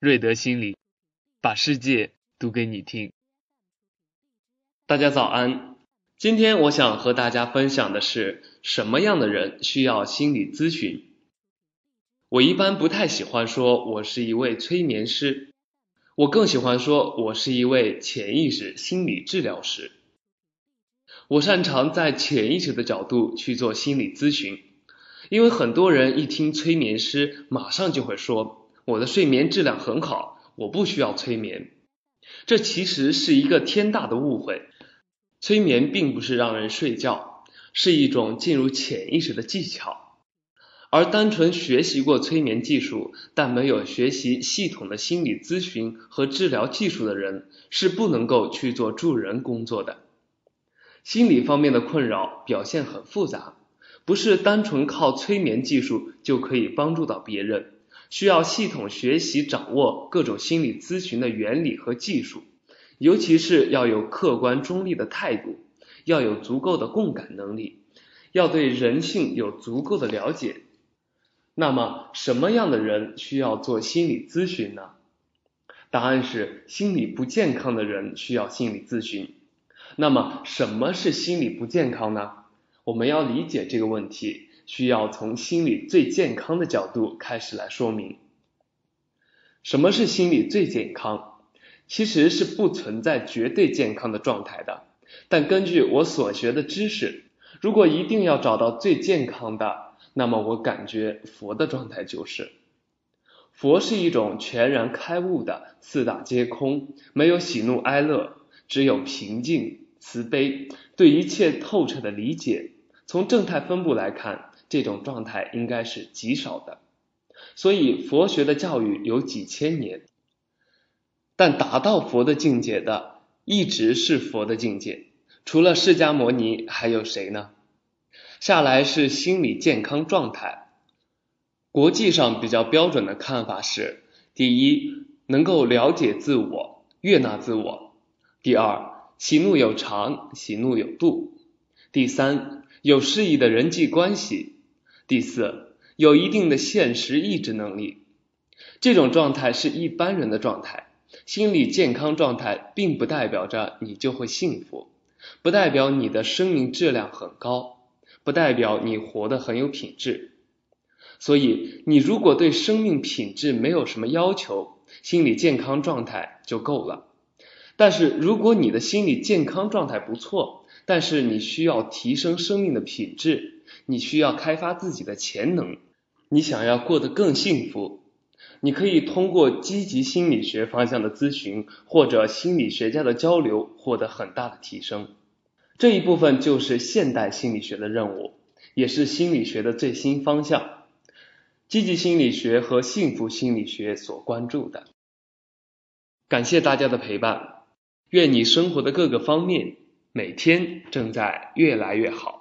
瑞德心理，把世界读给你听。大家早安，今天我想和大家分享的是什么样的人需要心理咨询。我一般不太喜欢说我是一位催眠师，我更喜欢说我是一位潜意识心理治疗师。我擅长在潜意识的角度去做心理咨询，因为很多人一听催眠师，马上就会说。我的睡眠质量很好，我不需要催眠。这其实是一个天大的误会。催眠并不是让人睡觉，是一种进入潜意识的技巧。而单纯学习过催眠技术，但没有学习系统的心理咨询和治疗技术的人，是不能够去做助人工作的。心理方面的困扰表现很复杂，不是单纯靠催眠技术就可以帮助到别人。需要系统学习掌握各种心理咨询的原理和技术，尤其是要有客观中立的态度，要有足够的共感能力，要对人性有足够的了解。那么，什么样的人需要做心理咨询呢？答案是心理不健康的人需要心理咨询。那么，什么是心理不健康呢？我们要理解这个问题。需要从心理最健康的角度开始来说明，什么是心理最健康？其实是不存在绝对健康的状态的。但根据我所学的知识，如果一定要找到最健康的，那么我感觉佛的状态就是，佛是一种全然开悟的四大皆空，没有喜怒哀乐，只有平静慈悲，对一切透彻的理解。从正态分布来看。这种状态应该是极少的，所以佛学的教育有几千年，但达到佛的境界的一直是佛的境界，除了释迦牟尼还有谁呢？下来是心理健康状态，国际上比较标准的看法是：第一，能够了解自我，悦纳自我；第二，喜怒有常，喜怒有度；第三，有适宜的人际关系。第四，有一定的现实意志能力，这种状态是一般人的状态。心理健康状态并不代表着你就会幸福，不代表你的生命质量很高，不代表你活得很有品质。所以，你如果对生命品质没有什么要求，心理健康状态就够了。但是，如果你的心理健康状态不错，但是你需要提升生命的品质。你需要开发自己的潜能，你想要过得更幸福，你可以通过积极心理学方向的咨询或者心理学家的交流获得很大的提升。这一部分就是现代心理学的任务，也是心理学的最新方向，积极心理学和幸福心理学所关注的。感谢大家的陪伴，愿你生活的各个方面每天正在越来越好。